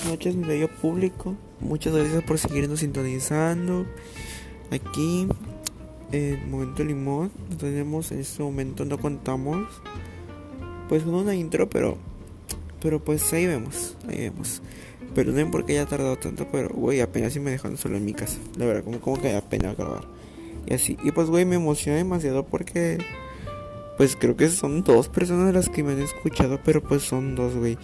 buenas noches, mi bello público. Muchas gracias por seguirnos sintonizando. Aquí, en Momento Limón, tenemos en este momento, no contamos, pues con una intro, pero, pero pues ahí vemos, ahí vemos. Perdonen porque haya tardado tanto, pero güey, apenas si me dejan solo en mi casa. La verdad, como, como que da pena grabar. Y así, y pues güey, me emociona demasiado porque, pues creo que son dos personas las que me han escuchado, pero pues son dos, güey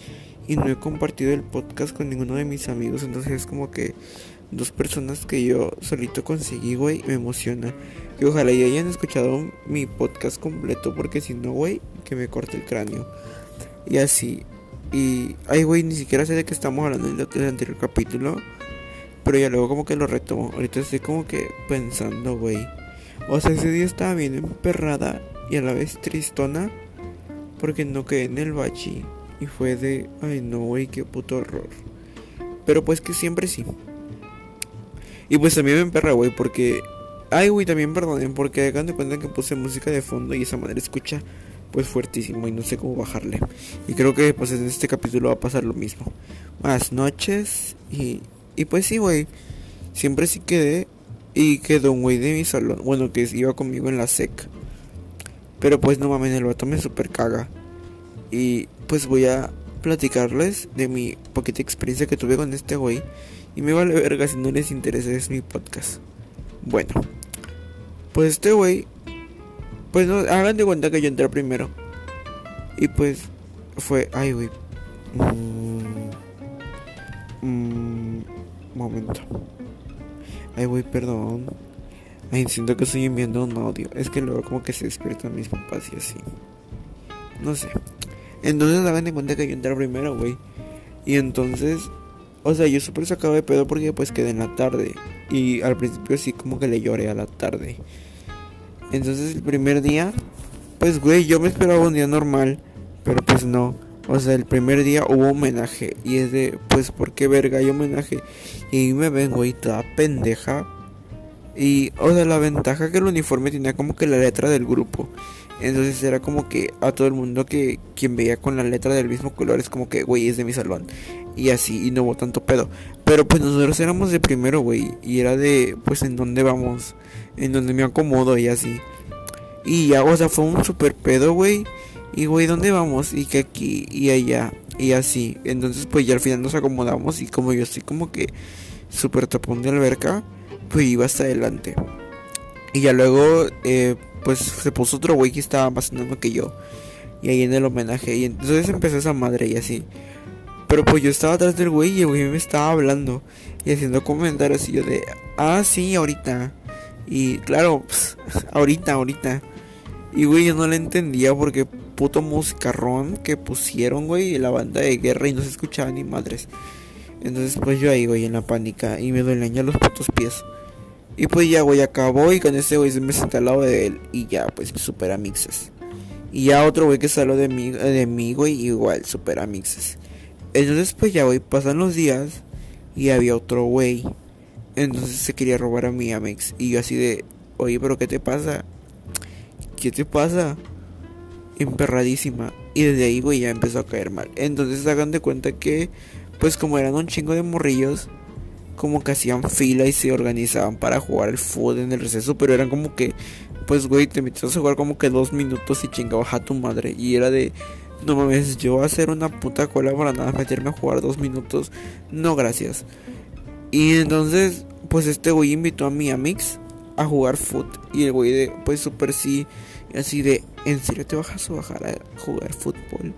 y no he compartido el podcast con ninguno de mis amigos. Entonces es como que dos personas que yo solito conseguí, güey, me emociona. Y ojalá ya hayan escuchado mi podcast completo, porque si no, güey, que me corte el cráneo. Y así. Y, ay, güey, ni siquiera sé de qué estamos hablando en el anterior capítulo. Pero ya luego como que lo retomo. Ahorita estoy como que pensando, güey. O sea, ese día estaba bien emperrada y a la vez tristona. Porque no quedé en el bachi. Y fue de, ay no, güey, qué puto horror. Pero pues que siempre sí. Y pues también me emperra, güey, porque... Ay, güey, también perdonen, porque hagan de cuenta que puse música de fondo y esa manera escucha pues fuertísimo y no sé cómo bajarle. Y creo que pues en este capítulo va a pasar lo mismo. Buenas noches y... Y pues sí, güey. Siempre sí quedé y quedó un güey de mi salón. Bueno, que iba conmigo en la SEC. Pero pues no mames, el vato me super caga. Y pues voy a platicarles de mi poquita experiencia que tuve con este güey. Y me vale verga si no les interesa es mi podcast. Bueno, pues este güey, pues no, hagan de cuenta que yo entré primero. Y pues fue, ay güey. Mmm, mmm, momento. Ay güey, perdón. Ay, siento que estoy enviando un audio. Es que luego como que se despiertan mis papás y así. No sé. Entonces hagan de cuenta que yo entré primero, güey. Y entonces, o sea, yo súper sacado de pedo porque pues quedé en la tarde. Y al principio sí como que le lloré a la tarde. Entonces el primer día, pues güey, yo me esperaba un día normal. Pero pues no. O sea, el primer día hubo homenaje. Y es de, pues, ¿por qué verga hay homenaje? Y me ven, güey, toda pendeja. Y, o sea, la ventaja que el uniforme tenía como que la letra del grupo. Entonces era como que a todo el mundo que quien veía con la letra del mismo color es como que, güey, es de mi salón. Y así, y no hubo tanto pedo. Pero pues nosotros éramos de primero, güey. Y era de, pues, en dónde vamos. En dónde me acomodo y así. Y ya, o sea, fue un super pedo, güey. Y, güey, ¿dónde vamos? Y que aquí y allá. Y así. Entonces, pues ya al final nos acomodamos. Y como yo estoy como que super tapón de alberca, pues iba hasta adelante. Y ya luego, eh, pues se puso otro güey que estaba más enano que yo. Y ahí en el homenaje. Y entonces empezó esa madre y así. Pero pues yo estaba atrás del güey y el güey me estaba hablando. Y haciendo comentarios y yo de, ah, sí, ahorita. Y claro, pues, ahorita, ahorita. Y güey, yo no le entendía porque puto musicarrón que pusieron, güey, la banda de guerra y no se escuchaba ni madres. Entonces pues yo ahí, güey, en la pánica y me duelen ya los putos pies. Y pues ya, güey, acabó y con ese güey se me senté al lado de él y ya, pues super amixes. Y ya otro güey que salió de mí, de güey, igual, super amixes. Entonces pues ya, güey, pasan los días y había otro güey. Entonces se quería robar a mi amix. Y yo así de, oye, pero ¿qué te pasa? ¿Qué te pasa? Emperradísima. Y desde ahí, güey, ya empezó a caer mal. Entonces hagan de cuenta que, pues como eran un chingo de morrillos, como que hacían fila y se organizaban para jugar el fútbol en el receso, pero eran como que, pues güey, te metías a jugar como que dos minutos y chingabas a tu madre. Y era de, no mames, yo a hacer una puta cola para nada meterme a jugar dos minutos. No, gracias. Y entonces, pues este güey invitó a mi amix a jugar fútbol. Y el güey de, pues super sí, así de, ¿en serio te vas a bajar a jugar fútbol?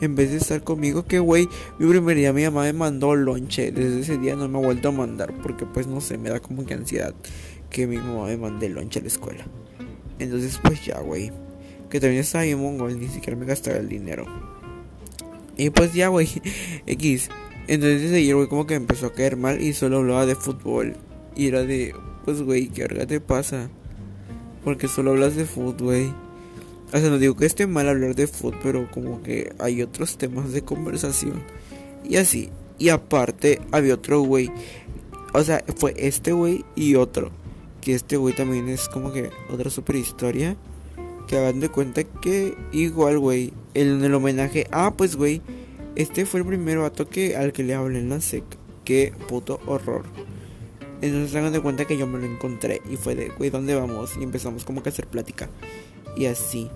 En vez de estar conmigo. Que güey, mi primer día mi mamá me mandó lonche. Desde ese día no me ha vuelto a mandar. Porque pues no sé, me da como que ansiedad que mi mamá me mande lonche a la escuela. Entonces pues ya, güey. Que también estaba bien mongol, ni siquiera me gastaba el dinero. Y pues ya, güey. X. Entonces desde ayer, güey, como que empezó a caer mal y solo hablaba de fútbol. Y era de, pues, güey, ¿qué verga te pasa? Porque solo hablas de fútbol, güey. O sea, no digo que esté mal hablar de fútbol, pero como que hay otros temas de conversación. Y así. Y aparte, había otro güey. O sea, fue este güey y otro. Que este güey también es como que otra super historia. Que hagan de cuenta que igual, güey. En el homenaje. Ah, pues, güey. Este fue el primer vato que, al que le hablé en la sec. Qué puto horror. Entonces hagan de cuenta que yo me lo encontré y fue de, güey, ¿dónde vamos? Y empezamos como que a hacer plática. Y así.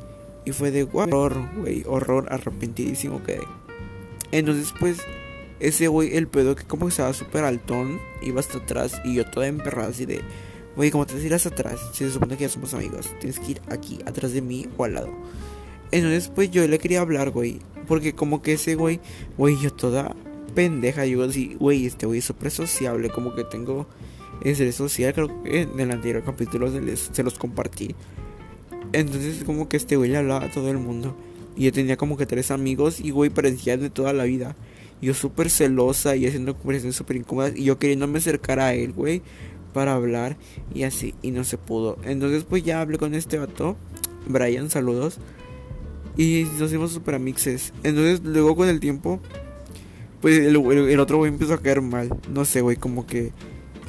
Y fue de, horror, güey, horror, arrepentidísimo quedé. Entonces pues, ese güey, el pedo que como que estaba súper altón, iba hasta atrás y yo toda emperrada así de, güey, como te tiras atrás, si se supone que ya somos amigos, tienes que ir aquí, atrás de mí o al lado. Entonces pues yo le quería hablar, güey, porque como que ese güey, güey, yo toda pendeja, yo así, güey, este güey es súper sociable, como que tengo ese social, creo que en el anterior capítulo se, les, se los compartí. Entonces como que este güey le hablaba a todo el mundo. Y yo tenía como que tres amigos y güey parecía de toda la vida. Yo súper celosa y haciendo conversaciones súper incómodas y yo queriéndome acercar a él, güey, para hablar y así, y no se pudo. Entonces pues ya hablé con este vato, Brian, saludos. Y nos hicimos súper amixes. Entonces luego con el tiempo pues el, otro güey empezó a caer mal. No sé, güey, como que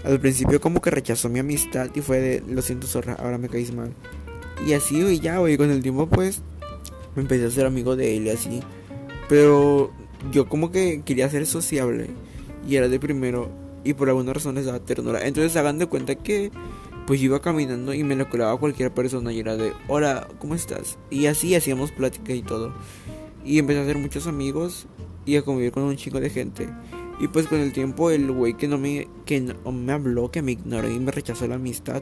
al principio como que rechazó mi amistad y fue de, lo siento zorra, ahora me caís mal. Y así, güey, ya, güey, con el tiempo pues me empecé a ser amigo de él y así. Pero yo como que quería ser sociable y era de primero y por alguna razón les daba ternura. Entonces hagan de cuenta que pues yo iba caminando y me lo colaba a cualquier persona y era de, hola, ¿cómo estás? Y así hacíamos plática y todo. Y empecé a hacer muchos amigos y a convivir con un chico de gente. Y pues con el tiempo el güey que no me que no me habló, que me ignoró y me rechazó la amistad,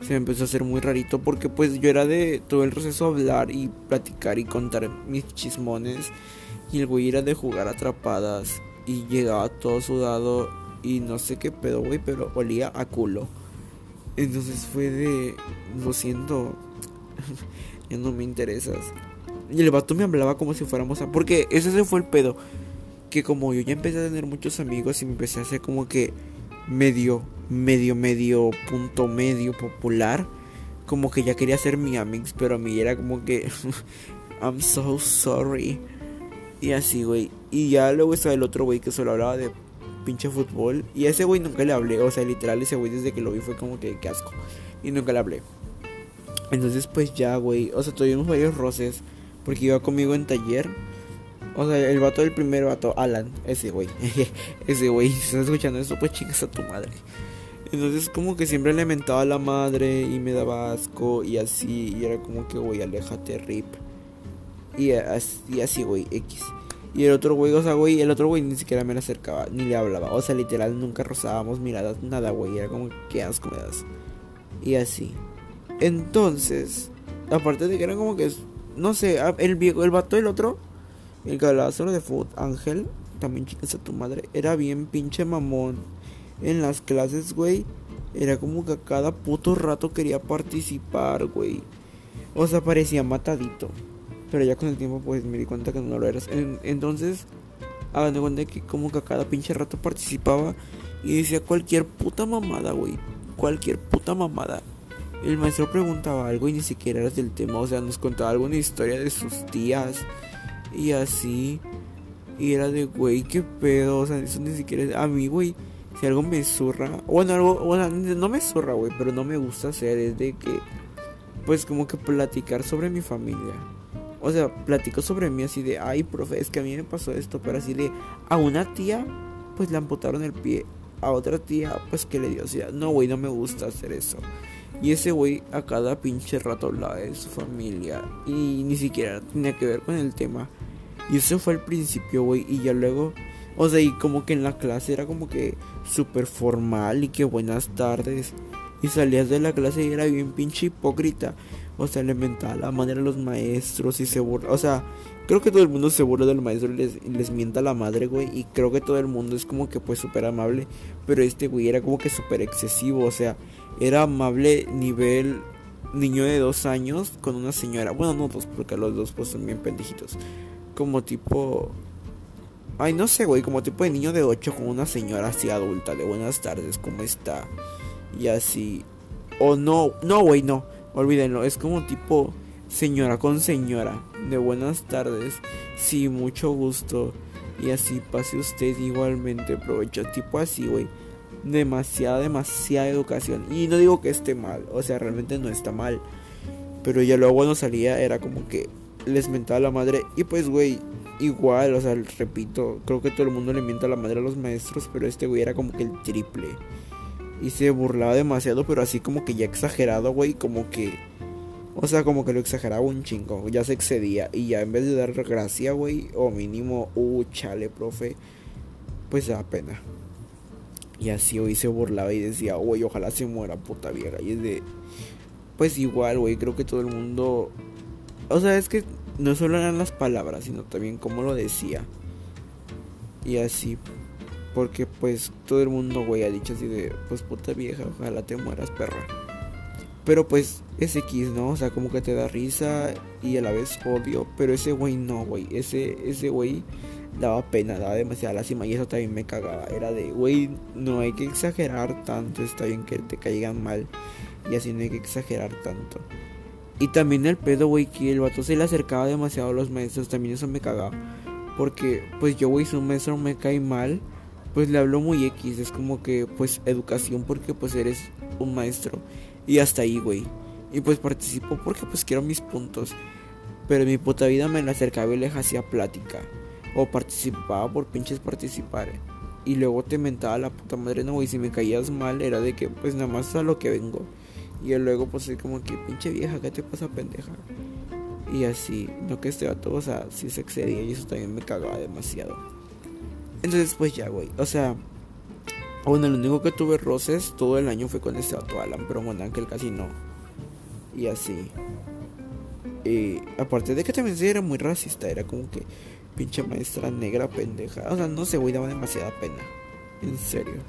se me empezó a hacer muy rarito porque pues yo era de todo el proceso hablar y platicar y contar mis chismones y el güey era de jugar atrapadas y llegaba todo sudado y no sé qué pedo, güey, pero olía a culo. Entonces fue de lo siento, ya no me interesas. Y el vato me hablaba como si fuéramos a... Porque ese fue el pedo. Que como yo ya empecé a tener muchos amigos y me empecé a hacer como que medio, medio, medio, punto medio popular. Como que ya quería ser mi amix, pero a mí era como que... I'm so sorry. Y así, güey. Y ya luego estaba el otro güey que solo hablaba de pinche fútbol. Y a ese güey nunca le hablé. O sea, literal, ese güey desde que lo vi fue como que, que asco. Y nunca le hablé. Entonces, pues ya, güey. O sea, tuvimos varios roces. Porque iba conmigo en taller. O sea, el vato del primer vato, Alan, ese güey. ese güey, si estás escuchando eso, pues chicas a tu madre. Entonces como que siempre le mentaba a la madre y me daba asco y así. Y era como que, güey, aléjate, rip. Y así, güey, X. Y el otro güey, o sea, güey, el otro güey ni siquiera me le acercaba, ni le hablaba. O sea, literal, nunca rozábamos miradas, nada, güey. Era como que asco me das. Y así. Entonces, aparte de que era como que no sé, el viejo, el vato del otro, el galázaro de Food, Ángel, también chicas a tu madre, era bien pinche mamón. En las clases, güey, era como que a cada puto rato quería participar, güey. O sea, parecía matadito. Pero ya con el tiempo, pues me di cuenta que no lo eras. entonces, hagan de cuenta que como que a cada pinche rato participaba y decía cualquier puta mamada, güey. Cualquier puta mamada. El maestro preguntaba algo y ni siquiera era del tema, o sea, nos contaba alguna historia de sus tías y así. Y era de, güey, qué pedo, o sea, eso ni siquiera... A mí, güey, si algo me zurra, bueno, algo, bueno, no me zurra, güey, pero no me gusta hacer, es de que, pues como que platicar sobre mi familia. O sea, platico sobre mí así de, ay, profe, es que a mí me pasó esto, pero así de, a una tía, pues le amputaron el pie, a otra tía, pues que le dio, o sea, no, güey, no me gusta hacer eso. Y ese güey a cada pinche rato hablaba de su familia. Y ni siquiera tenía que ver con el tema. Y ese fue el principio, güey. Y ya luego, o sea, y como que en la clase era como que súper formal y que buenas tardes. Y salías de la clase y era bien pinche hipócrita. O sea, le mentaba la manera a los maestros y se burla. O sea, creo que todo el mundo se burla del maestro y les, les mienta la madre, güey. Y creo que todo el mundo es como que pues súper amable. Pero este güey era como que súper excesivo. O sea, era amable nivel niño de dos años con una señora. Bueno, no dos, porque los dos pues son bien pendejitos. Como tipo... Ay, no sé, güey, como tipo de niño de ocho con una señora así adulta. De buenas tardes, ¿cómo está? Y así... O no, no, güey, no. Olvídenlo, es como tipo señora con señora. De buenas tardes. Sí, mucho gusto. Y así pase usted igualmente. Provecho. Tipo así, güey demasiada, demasiada educación. Y no digo que esté mal, o sea, realmente no está mal. Pero ya luego cuando salía era como que les mentaba la madre. Y pues, güey, igual, o sea, repito, creo que todo el mundo le mienta la madre a los maestros, pero este güey era como que el triple. Y se burlaba demasiado, pero así como que ya exagerado, güey, como que... O sea, como que lo exageraba un chingo, ya se excedía. Y ya en vez de dar gracia, güey, o mínimo, uh, chale, profe, pues da pena. Y así hoy se burlaba y decía, güey, ojalá se muera puta vieja. Y es de, pues igual, güey, creo que todo el mundo... O sea, es que no solo eran las palabras, sino también cómo lo decía. Y así, porque pues todo el mundo, güey, ha dicho así de, pues puta vieja, ojalá te mueras, perra. Pero pues es X, ¿no? O sea, como que te da risa y a la vez odio. Pero ese güey no, güey. Ese, ese güey daba pena, daba demasiada lástima y eso también me cagaba. Era de, güey, no hay que exagerar tanto, está bien que te caigan mal y así no hay que exagerar tanto. Y también el pedo, güey, que el vato se le acercaba demasiado a los maestros, también eso me cagaba. Porque, pues yo, güey, si un maestro me cae mal, pues le hablo muy X, es como que, pues, educación porque, pues, eres un maestro. Y hasta ahí, güey. Y pues participo porque, pues, quiero mis puntos. Pero en mi puta vida me le acercaba y le hacía plática o participaba por pinches participar. Y luego te mentaba la puta madre, no, güey, si me caías mal era de que pues nada más a lo que vengo. Y luego pues es como que pinche vieja, ¿qué te pasa pendeja? Y así, no que este vato, o sea, si se excedía y eso también me cagaba demasiado. Entonces pues ya, güey, o sea, bueno, lo único que tuve roces todo el año fue con este vato Alan, pero con Ángel casi no. Y así. Y aparte de que también era muy racista, era como que Pinche maestra negra pendeja. O sea, no sé, güey, daba demasiada pena. En serio.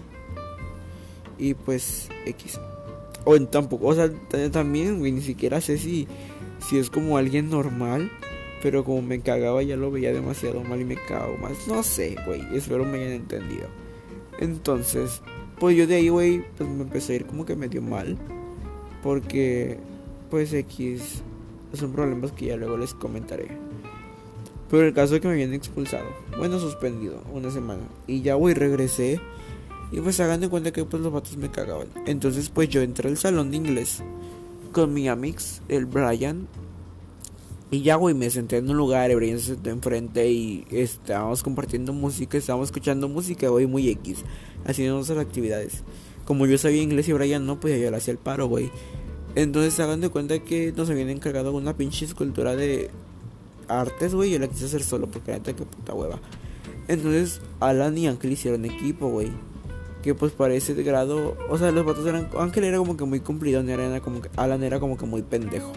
Y pues, X. O en tampoco, o sea, también, güey, ni siquiera sé si, si es como alguien normal. Pero como me cagaba, ya lo veía demasiado mal y me cago más. No sé, güey, espero me hayan entendido. Entonces, pues yo de ahí, güey, pues me empecé a ir como que medio mal. Porque, pues X, son problemas que ya luego les comentaré. Pero el caso es que me habían expulsado. Bueno, suspendido una semana. Y ya, güey, regresé. Y pues hagan de cuenta que pues los vatos me cagaban. Entonces pues yo entré al salón de inglés con mi amix, el Brian. Y ya, güey, me senté en un lugar, el Brian se sentó enfrente y estábamos compartiendo música, estábamos escuchando música, güey, muy X, haciendo nuestras actividades. Como yo sabía inglés y Brian no, pues yo le hacía el paro, güey. Entonces hagan de cuenta que nos habían encargado una pinche escultura de artes, güey, yo la quise hacer solo porque neta que puta hueva. Entonces, Alan y Ángel hicieron equipo, güey. Que pues para ese grado, o sea, los vatos eran. Ángel era como que muy cumplido, era como Alan era como que muy pendejo.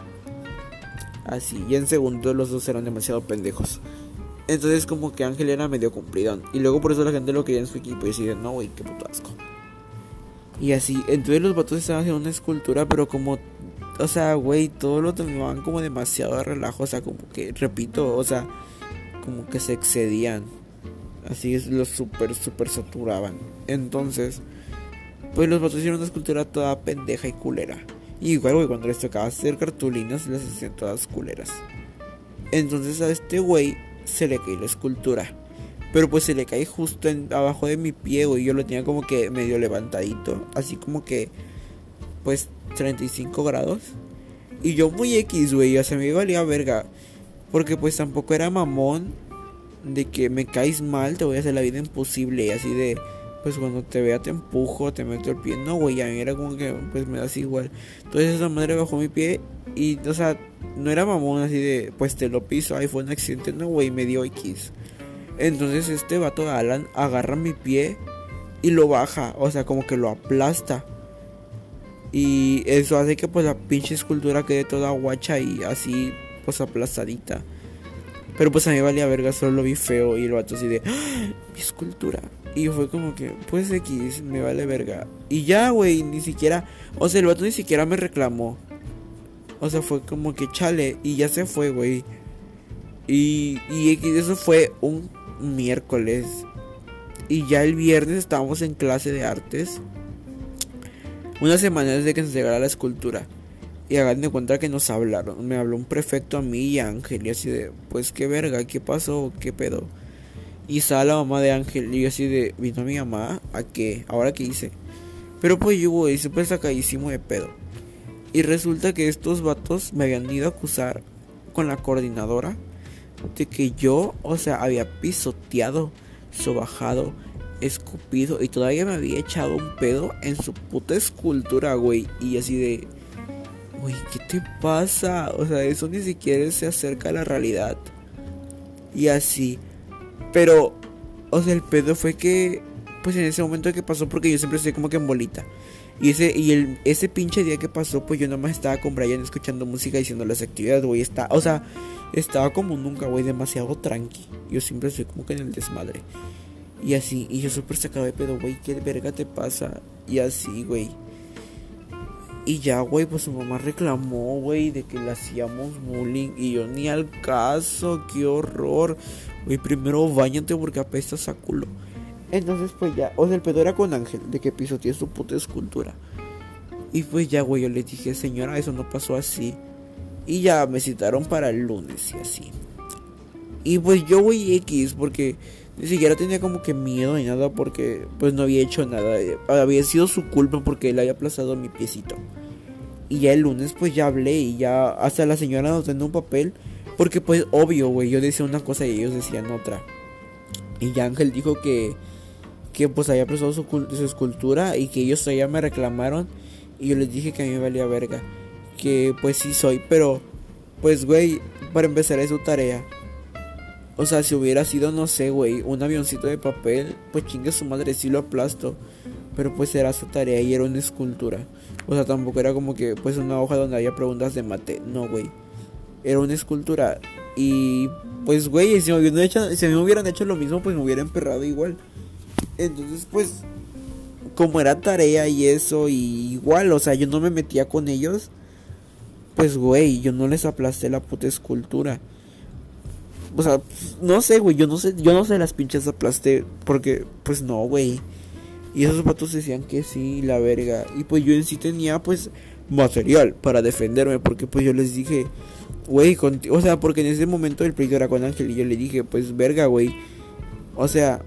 Así, y en segundo los dos eran demasiado pendejos. Entonces, como que Ángel era medio cumplidón. Y luego por eso la gente lo quería en su equipo y decían, no, güey, qué puto asco. Y así, entonces los vatos estaban haciendo una escultura, pero como o sea, güey, todo lo tomaban como demasiado de relajo, o sea, como que, repito, o sea, como que se excedían. Así es, los super, super saturaban. Entonces, pues los vatos hicieron una escultura toda pendeja y culera. Y igual, güey, cuando les tocaba hacer cartulinas, les hacían todas culeras. Entonces a este güey se le cae la escultura. Pero pues se le cae justo en, abajo de mi pie, güey. Yo lo tenía como que medio levantadito. Así como que, pues 35 grados. Y yo muy X, güey, o sea, me valía verga. Porque pues tampoco era mamón de que me caes mal, te voy a hacer la vida imposible. Y así de, pues cuando te vea te empujo, te meto el pie. No, güey, a mí era como que, pues me das igual. Entonces esa madre bajó mi pie y, o sea, no era mamón así de, pues te lo piso, ahí fue un accidente. No, güey, me dio X. Entonces este vato Alan agarra mi pie y lo baja, o sea, como que lo aplasta. Y eso hace que pues la pinche escultura quede toda guacha y así pues aplastadita. Pero pues a mí valía verga, solo lo vi feo y el vato así de ¡Ah! mi escultura. Y fue como que, pues X, me vale verga. Y ya, güey, ni siquiera, o sea, el vato ni siquiera me reclamó. O sea, fue como que chale y ya se fue, güey. Y, y eso fue un miércoles. Y ya el viernes estábamos en clase de artes. Una semana desde que se llegara la escultura. Y hagan de cuenta que nos hablaron. Me habló un prefecto a mí y a Ángel. Y así de, pues qué verga, qué pasó, qué pedo. Y estaba la mamá de Ángel. Y así de, vino mi mamá, ¿a qué? ¿Ahora qué hice? Pero pues yo, güey, súper sacadísimo de pedo. Y resulta que estos vatos me habían ido a acusar con la coordinadora de que yo, o sea, había pisoteado, sobajado, escupido y todavía me había echado un pedo en su puta escultura, güey. Y así de, güey, ¿qué te pasa? O sea, eso ni siquiera se acerca a la realidad. Y así. Pero, o sea, el pedo fue que, pues en ese momento que pasó, porque yo siempre estoy como que en bolita. Y ese, y el, ese pinche día que pasó, pues yo nomás estaba con Brian escuchando música diciendo las actividades, güey. Está, o sea, estaba como nunca, güey, demasiado tranqui. Yo siempre estoy como que en el desmadre. Y así, y yo súper sacado de pedo, güey, ¿qué verga te pasa? Y así, güey. Y ya, güey, pues su mamá reclamó, güey, de que le hacíamos bullying. Y yo ni al caso, qué horror. Güey, primero bañate porque apestas a culo. Entonces, pues ya, o sea, el pedo era con Ángel, de que pisoteé su puta escultura. Y pues ya, güey, yo le dije, señora, eso no pasó así. Y ya me citaron para el lunes y así. Y pues yo, güey, X, porque ni siquiera tenía como que miedo ni nada, porque pues no había hecho nada. Había sido su culpa porque él había aplazado mi piecito. Y ya el lunes, pues ya hablé y ya hasta la señora nos tenía un papel. Porque pues obvio, güey, yo decía una cosa y ellos decían otra. Y ya Ángel dijo que que pues había prestado su, su, escultura y que ellos todavía me reclamaron y yo les dije que a mí me valía verga. Que pues sí soy, pero pues güey, para empezar es su tarea. O sea, si hubiera sido, no sé, güey, un avioncito de papel, pues chingue su madre, sí lo aplasto. Pero pues era su tarea y era una escultura. O sea, tampoco era como que pues una hoja donde había preguntas de mate. No, güey. Era una escultura. Y pues, güey, si me, hubieran hecho, si me hubieran hecho lo mismo, pues me hubiera emperrado igual. Entonces, pues, como era tarea y eso, y igual, o sea, yo no me metía con ellos, pues, güey, yo no les aplasté la puta escultura. O sea, no sé, güey, yo no sé, yo no sé las pinches aplasté, porque, pues no, güey. Y esos patos decían que sí, la verga. Y pues yo en sí tenía, pues, material para defenderme, porque pues yo les dije, güey, o sea, porque en ese momento el pleito era con Ángel y yo le dije, pues, verga, güey. O sea,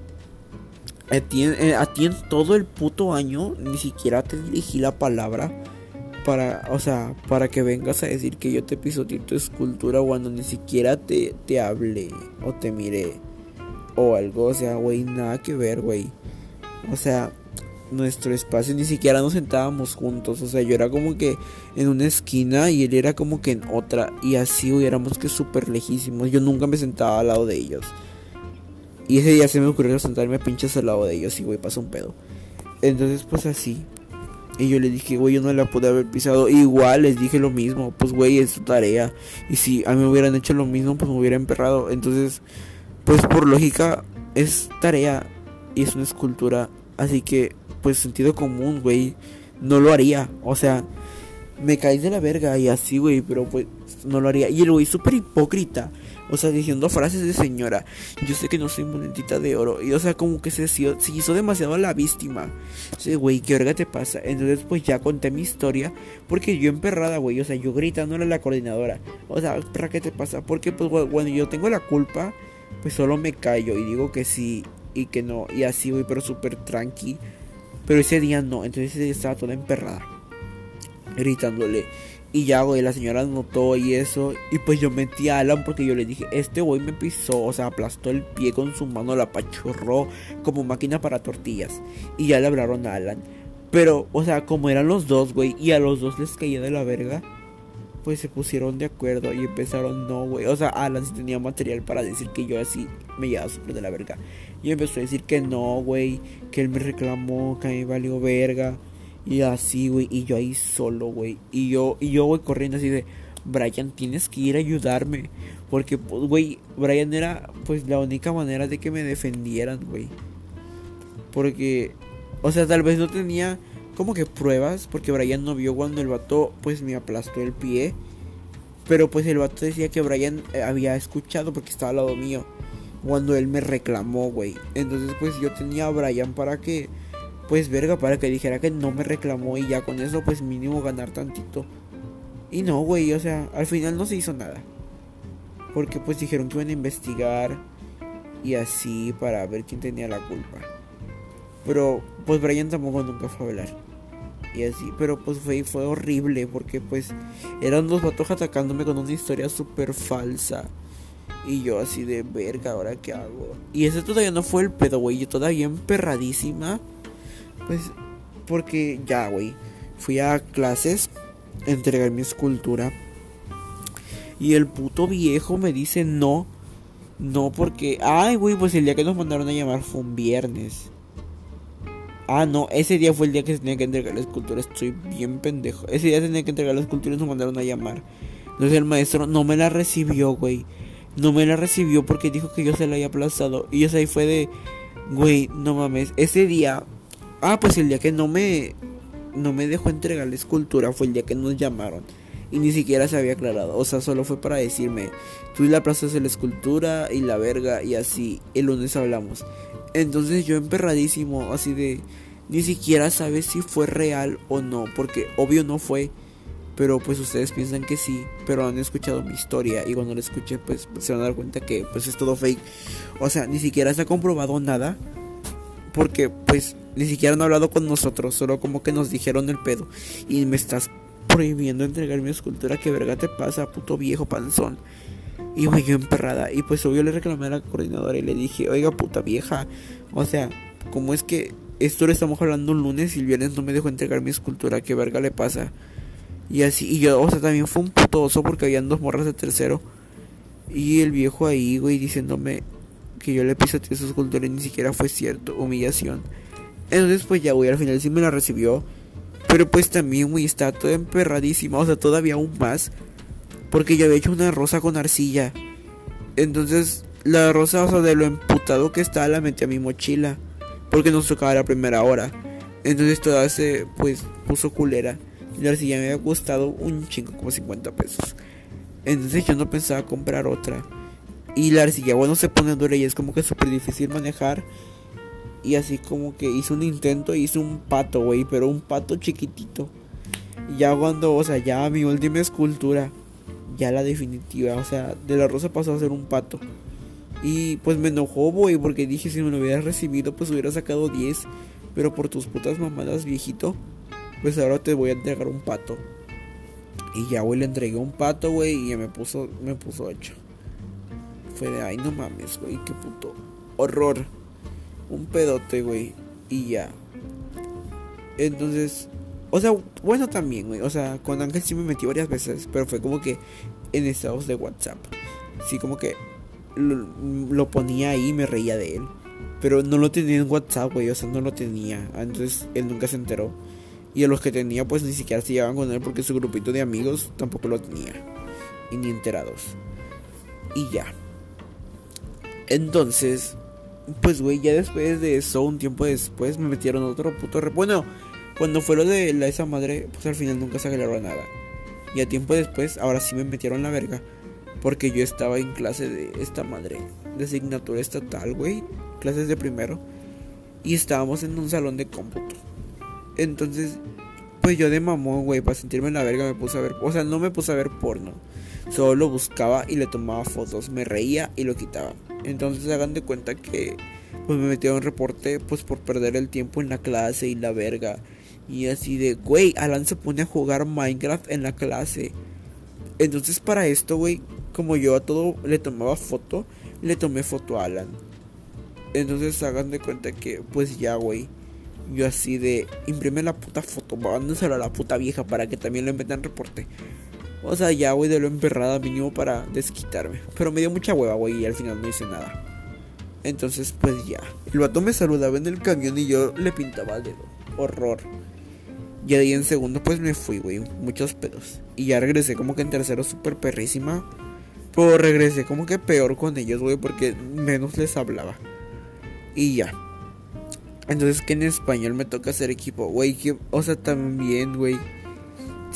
a ti, eh, en todo el puto año ni siquiera te dirigí la palabra para, o sea, para que vengas a decir que yo te pisoteé tu escultura cuando ni siquiera te, te hablé o te miré o algo, o sea, güey, nada que ver, güey. O sea, nuestro espacio ni siquiera nos sentábamos juntos, o sea, yo era como que en una esquina y él era como que en otra y así hubiéramos que súper lejísimos. Yo nunca me sentaba al lado de ellos. Y ese día se me ocurrió sentarme pinches al lado de ellos y, güey, pasó un pedo. Entonces, pues así. Y yo le dije, güey, yo no la pude haber pisado. Igual les dije lo mismo, pues, güey, es su tarea. Y si a mí hubieran hecho lo mismo, pues me hubiera emperrado. Entonces, pues por lógica, es tarea y es una escultura. Así que, pues sentido común, güey, no lo haría. O sea, me caí de la verga y así, güey, pero pues no lo haría. Y el güey súper hipócrita. O sea, diciendo frases de señora. Yo sé que no soy monedita de oro. Y o sea, como que se, hizo demasiado la víctima. Sí, güey, ¿qué verga te pasa? Entonces, pues ya conté mi historia. Porque yo emperrada, güey. O sea, yo gritándole a la coordinadora. O sea, ¿para qué te pasa? Porque, pues, cuando yo tengo la culpa, pues solo me callo y digo que sí y que no. Y así, güey, pero súper tranqui. Pero ese día no. Entonces estaba toda emperrada. Gritándole. Y ya, güey, la señora notó y eso. Y pues yo metí a Alan porque yo le dije, este güey me pisó, o sea, aplastó el pie con su mano, la apachurró como máquina para tortillas. Y ya le hablaron a Alan. Pero, o sea, como eran los dos, güey, y a los dos les caía de la verga, pues se pusieron de acuerdo y empezaron, no, güey. O sea, Alan sí tenía material para decir que yo así me llevaba súper de la verga. Y empezó a decir que no, güey, que él me reclamó, que a valió verga. Y así, güey, y yo ahí solo, güey. Y yo, y yo voy corriendo así de, Brian, tienes que ir a ayudarme. Porque, pues, güey, Brian era, pues, la única manera de que me defendieran, güey. Porque, o sea, tal vez no tenía como que pruebas. Porque Brian no vio cuando el vato, pues, me aplastó el pie. Pero, pues, el vato decía que Brian eh, había escuchado porque estaba al lado mío. Cuando él me reclamó, güey. Entonces, pues, yo tenía a Brian para que pues verga, para que dijera que no me reclamó y ya con eso pues mínimo ganar tantito. Y no, güey, o sea, al final no se hizo nada. Porque pues dijeron que iban a investigar y así para ver quién tenía la culpa. Pero pues Brian tampoco nunca fue a hablar. Y así, pero pues fue, fue horrible porque pues eran dos vatos atacándome con una historia súper falsa. Y yo así de verga, ¿ahora qué hago? Y ese todavía no fue el pedo, güey. Yo todavía emperradísima. Pues, porque ya, güey. Fui a clases, entregar mi escultura. Y el puto viejo me dice no. No, porque. Ay, güey, pues el día que nos mandaron a llamar fue un viernes. Ah, no, ese día fue el día que se tenía que entregar la escultura. Estoy bien pendejo. Ese día se tenía que entregar la escultura y nos mandaron a llamar. Entonces el maestro no me la recibió, güey. No me la recibió porque dijo que yo se la había aplazado. Y esa ahí fue de. Güey, no mames. Ese día. Ah, pues el día que no me. No me dejó entregar la escultura fue el día que nos llamaron. Y ni siquiera se había aclarado. O sea, solo fue para decirme. Tú y la de la escultura y la verga. Y así. El lunes hablamos. Entonces yo emperradísimo. Así de. Ni siquiera sabes si fue real o no. Porque obvio no fue. Pero pues ustedes piensan que sí, pero han escuchado mi historia y cuando la escuchen pues se van a dar cuenta que pues es todo fake. O sea, ni siquiera se ha comprobado nada porque pues ni siquiera han hablado con nosotros, solo como que nos dijeron el pedo y me estás prohibiendo entregar mi escultura, ¿qué verga te pasa, puto viejo panzón? Y me yo emperrada y pues obvio le reclamé a la coordinadora y le dije, "Oiga, puta vieja, o sea, ¿cómo es que esto lo estamos hablando un lunes y el viernes no me dejó entregar mi escultura? ¿Qué verga le pasa?" Y así, y yo, o sea, también fue un putoso porque habían dos morras de tercero. Y el viejo ahí, güey, diciéndome que yo le pisoteé su escultura y ni siquiera fue cierto, humillación. Entonces, pues ya, güey, al final sí me la recibió. Pero pues también, güey, está toda emperradísima, o sea, todavía aún más. Porque yo había hecho una rosa con arcilla. Entonces, la rosa, o sea, de lo emputado que estaba, la metí a mi mochila. Porque nos tocaba la primera hora. Entonces toda se, pues, puso culera. La arcilla me había costado un chingo, como 50 pesos. Entonces yo no pensaba comprar otra. Y la arcilla, bueno, se pone dura y es como que súper difícil manejar. Y así como que hice un intento, hice un pato, güey, pero un pato chiquitito. Y ya cuando, o sea, ya mi última escultura, ya la definitiva, o sea, de la rosa pasó a ser un pato. Y pues me enojó, güey, porque dije si me lo hubieras recibido, pues hubiera sacado 10. Pero por tus putas mamadas, viejito, pues ahora te voy a entregar un pato. Y ya, güey, le entregué un pato, güey, y ya me puso, me puso hecho. Fue de, ay, no mames, güey, qué puto horror. Un pedote, güey, y ya. Entonces, o sea, bueno también, güey. O sea, con Ángel sí me metí varias veces, pero fue como que en estados de WhatsApp. Sí, como que lo, ponía ahí y me reía de él. Pero no lo tenía en WhatsApp, güey. O sea, no lo tenía. Entonces él nunca se enteró. Y a los que tenía pues ni siquiera se llevaban con él porque su grupito de amigos tampoco lo tenía. Y ni enterados. Y ya. Entonces, pues güey, ya después de eso, un tiempo después, me metieron otro puto re... Bueno, cuando fue lo de la esa madre, pues al final nunca se aclaró nada. Y a tiempo después, ahora sí me metieron la verga. Porque yo estaba en clase de esta madre, de asignatura estatal, güey. Clases de primero. Y estábamos en un salón de cómputo. Entonces, pues yo de mamón, güey, para sentirme en la verga me puse a ver, o sea, no me puse a ver porno. Solo lo buscaba y le tomaba fotos, me reía y lo quitaba. Entonces hagan de cuenta que pues me un reporte pues por perder el tiempo en la clase y la verga. Y así de, güey, Alan se pone a jugar Minecraft en la clase. Entonces para esto, güey, como yo a todo le tomaba foto, le tomé foto a Alan. Entonces hagan de cuenta que pues ya, güey yo así de, imprime la puta foto, mándaselo a la puta vieja para que también lo metan reporte. O sea, ya, güey, de lo emperrada mínimo para desquitarme. Pero me dio mucha hueva, güey, y al final no hice nada. Entonces, pues ya. El vato me saludaba en el camión y yo le pintaba el dedo. Horror. Y ahí en segundo, pues me fui, güey. Muchos pedos. Y ya regresé como que en tercero súper perrísima. Pero regresé como que peor con ellos, güey, porque menos les hablaba. Y ya. Entonces que en español me toca hacer equipo, güey, o sea, también, güey.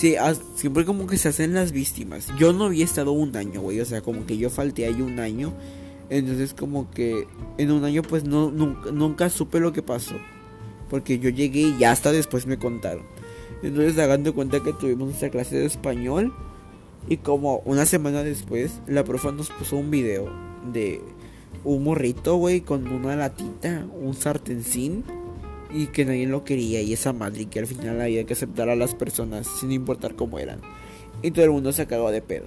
Sí, siempre como que se hacen las víctimas. Yo no había estado un año, güey, o sea, como que yo falté ahí un año. Entonces como que en un año pues no, nunca, nunca supe lo que pasó. Porque yo llegué y hasta después me contaron. Entonces de cuenta que tuvimos nuestra clase de español. Y como una semana después, la profa nos puso un video de un morrito, güey, con una latita, un sartencín y que nadie lo quería y esa madre que al final había que aceptar a las personas sin importar cómo eran. Y todo el mundo se cagó de pedo.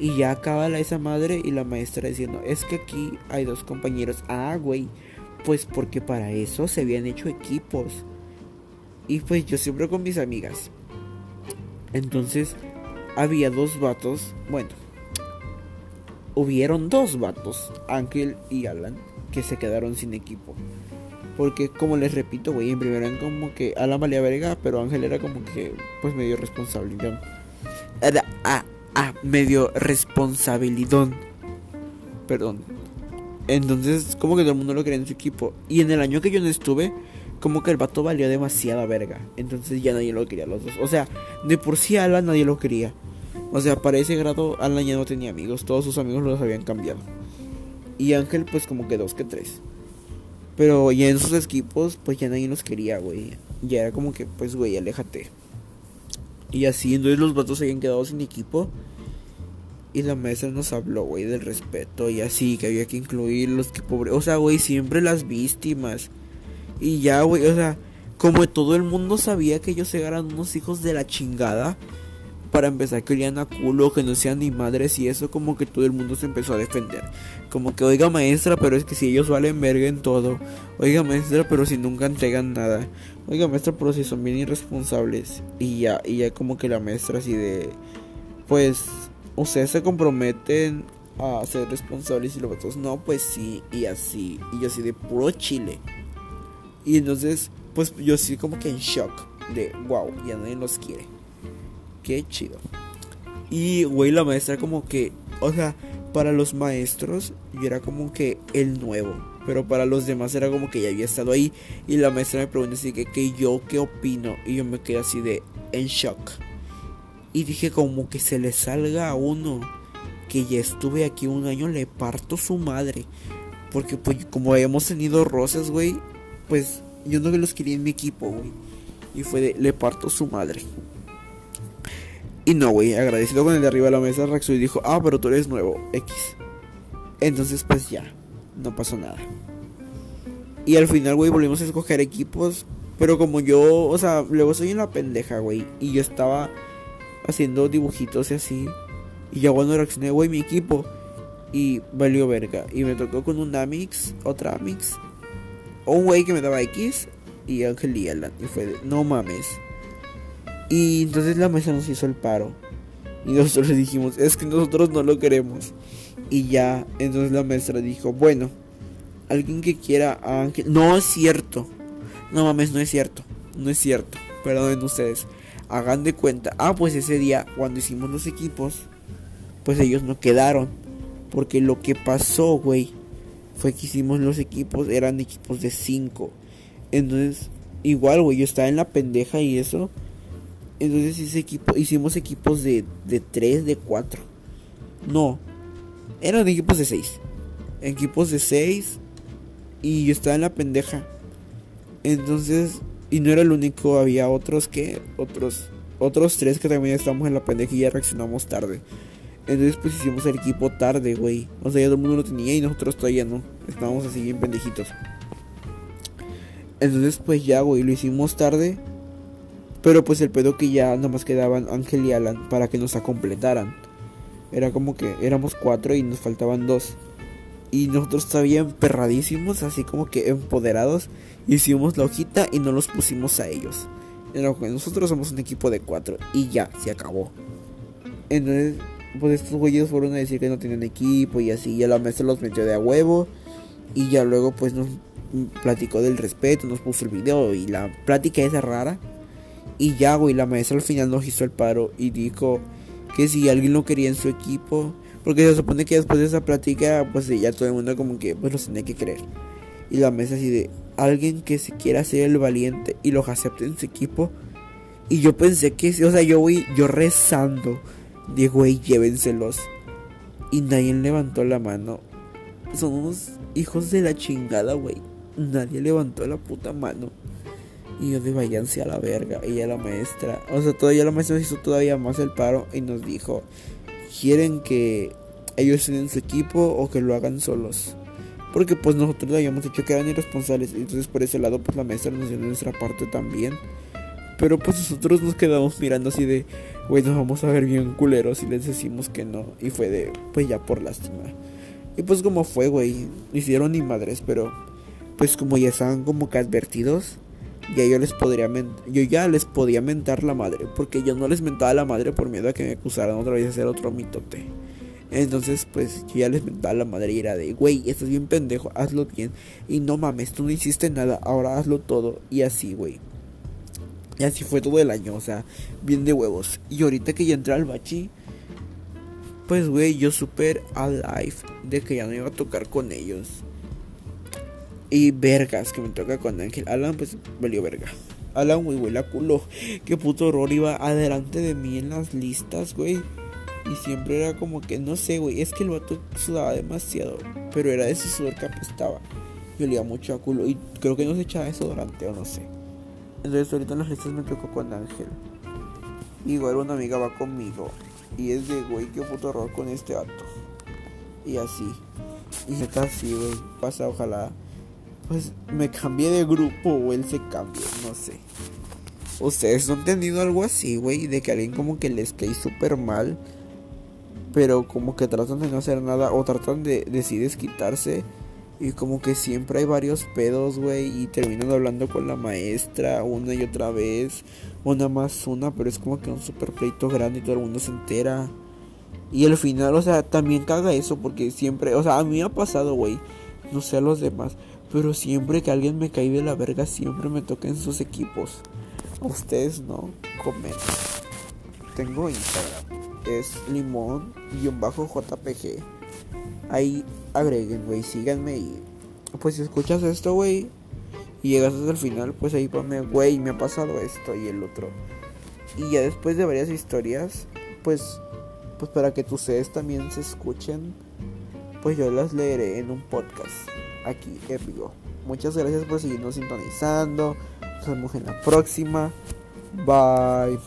Y ya acaba la esa madre y la maestra diciendo, es que aquí hay dos compañeros. Ah, güey, pues porque para eso se habían hecho equipos. Y pues yo siempre con mis amigas. Entonces había dos vatos, bueno, hubieron dos vatos, Ángel y Alan, que se quedaron sin equipo. Porque como les repito, güey, en primero eran como que Alan valía verga, pero Ángel era como que pues medio responsabilidad. Era ah, ah, medio responsabilidad. Perdón. Entonces, como que todo el mundo lo quería en su equipo. Y en el año que yo no estuve, como que el vato valió demasiada verga. Entonces ya nadie lo quería los dos. O sea, de por sí Alan nadie lo quería. O sea, para ese grado Alan ya no tenía amigos, todos sus amigos los habían cambiado. Y Ángel pues como que dos que tres. Pero ya en sus equipos pues ya nadie los quería, güey. Ya era como que pues güey, aléjate. Y así, entonces los vatos se habían quedado sin equipo. Y la maestra nos habló, güey, del respeto y así, que había que incluir los que pobres. O sea, güey, siempre las víctimas. Y ya, güey, o sea, como todo el mundo sabía que ellos eran unos hijos de la chingada para empezar querían a culo, que no sean ni madres y eso como que todo el mundo se empezó a defender. Como que, oiga maestra, pero es que si ellos valen verga en todo. Oiga maestra, pero si nunca entregan nada. Oiga maestra, pero si son bien irresponsables. Y ya, y ya como que la maestra así de... Pues, ustedes se comprometen a ser responsables y los otros no, pues sí, y así. Y yo así de puro chile. Y entonces, pues yo así como que en shock. De, wow, ya nadie los quiere qué chido. Y, güey, la maestra como que, o sea, para los maestros yo era como que el nuevo. Pero para los demás era como que ya había estado ahí. Y la maestra me preguntó así que, yo qué opino. Y yo me quedé así de en shock. Y dije como que se le salga a uno que ya estuve aquí un año, le parto su madre. Porque pues como habíamos tenido rosas, güey, pues yo no los quería en mi equipo, güey. Y fue de, le parto su madre. Y no, güey, agradecido con el de arriba de la mesa, reaccionó y dijo, ah, pero tú eres nuevo, X. Entonces, pues ya, no pasó nada. Y al final, güey, volvimos a escoger equipos. Pero como yo, o sea, luego soy una pendeja, güey. Y yo estaba haciendo dibujitos y así. Y ya cuando reaccioné, güey, mi equipo. Y valió verga. Y me tocó con un Amix, otra Amix. Un güey que me daba X. Y Ángel y Alan. Y fue de, no mames. Y entonces la mesa nos hizo el paro. Y nosotros dijimos, es que nosotros no lo queremos. Y ya, entonces la maestra dijo, bueno, alguien que quiera a Ángel. No es cierto. No mames, no es cierto. No es cierto. Perdonen ustedes. Hagan de cuenta. Ah, pues ese día, cuando hicimos los equipos, pues ellos no quedaron. Porque lo que pasó, güey, fue que hicimos los equipos, eran equipos de 5. Entonces, igual, güey, yo estaba en la pendeja y eso. Entonces equipo, hicimos equipos de, de 3, de 4. No, eran equipos de 6. Equipos de 6. Y yo estaba en la pendeja. Entonces, y no era el único, había otros que, otros, otros tres que también estábamos en la pendeja y ya reaccionamos tarde. Entonces, pues hicimos el equipo tarde, güey. O sea, ya todo el mundo lo tenía y nosotros todavía no. Estábamos así bien pendejitos. Entonces, pues ya, güey, lo hicimos tarde. Pero pues el pedo que ya nomás quedaban Ángel y Alan para que nos completaran. Era como que éramos cuatro y nos faltaban dos. Y nosotros todavía perradísimos, así como que empoderados. Hicimos la hojita y no los pusimos a ellos. Nosotros somos un equipo de cuatro y ya, se acabó. Entonces, pues estos güeyes fueron a decir que no tenían equipo y así. Y a la maestra los metió de a huevo. Y ya luego pues nos platicó del respeto, nos puso el video y la plática esa rara y ya, güey, la maestra al final nos hizo el paro y dijo que si alguien lo quería en su equipo, porque se supone que después de esa plática, pues ya todo el mundo como que pues lo tenía que creer. Y la mesa así de alguien que se quiera ser el valiente y los acepte en su equipo. Y yo pensé que, o sea, yo voy, yo rezando, de güey, llévenselos. Y nadie levantó la mano. Somos hijos de la chingada, güey. Nadie levantó la puta mano. Y yo de váyanse a la verga. Y ya la maestra, o sea, todavía la maestra hizo todavía más el paro y nos dijo, ¿quieren que ellos estén en su equipo o que lo hagan solos? Porque pues nosotros habíamos dicho que eran irresponsables. Entonces por ese lado pues la maestra nos dio nuestra parte también. Pero pues nosotros nos quedamos mirando así de, güey, nos vamos a ver bien culeros y les decimos que no. Y fue de, pues ya por lástima. Y pues como fue, güey, hicieron ni madres, pero pues como ya estaban como que advertidos, ya yo les podría yo ya les podía mentar la madre, porque yo no les mentaba la madre por miedo a que me acusaran otra vez de hacer otro mitote. Entonces, pues yo ya les mentaba la madre y era de, güey, estás bien pendejo, hazlo bien. Y no mames, tú no hiciste nada, ahora hazlo todo. Y así, güey. Y así fue todo el año, o sea, bien de huevos. Y ahorita que ya entré al bachi, pues, güey, yo super alive de que ya no iba a tocar con ellos. Y vergas que me toca con Ángel. Alan, pues, valió verga. Alan, güey, huele a culo. Qué puto horror iba adelante de mí en las listas, güey. Y siempre era como que, no sé, güey, es que el vato sudaba demasiado. Pero era de ese sudor que apestaba. Y olía mucho a culo. Y creo que no se echaba durante o no sé. Entonces ahorita en las listas me tocó con Ángel. Igual una amiga va conmigo. Y es de, güey, qué puto horror con este vato. Y así. Y está así, güey. Pasa, ojalá. Pues me cambié de grupo o él se cambió, no sé. ¿Ustedes no han tenido algo así, güey? De que alguien como que les cae súper mal. Pero como que tratan de no hacer nada. O tratan de, de desquitarse. Y como que siempre hay varios pedos, güey. Y terminan hablando con la maestra una y otra vez. Una más una, pero es como que un super pleito grande y todo el mundo se entera. Y al final, o sea, también caga eso porque siempre, o sea, a mí ha pasado, güey. No sé a los demás. Pero siempre que alguien me cae de la verga, siempre me toca en sus equipos. Ustedes no, comen. Tengo Instagram. Es limón-jpg. Ahí agreguen, güey, síganme y pues si escuchas esto, güey, y llegas hasta el final, pues ahí ponme, güey, me ha pasado esto y el otro. Y ya después de varias historias, pues pues para que tus sedes también se escuchen, pues yo las leeré en un podcast aquí en vivo. Muchas gracias por seguirnos sintonizando. Nos vemos en la próxima. Bye.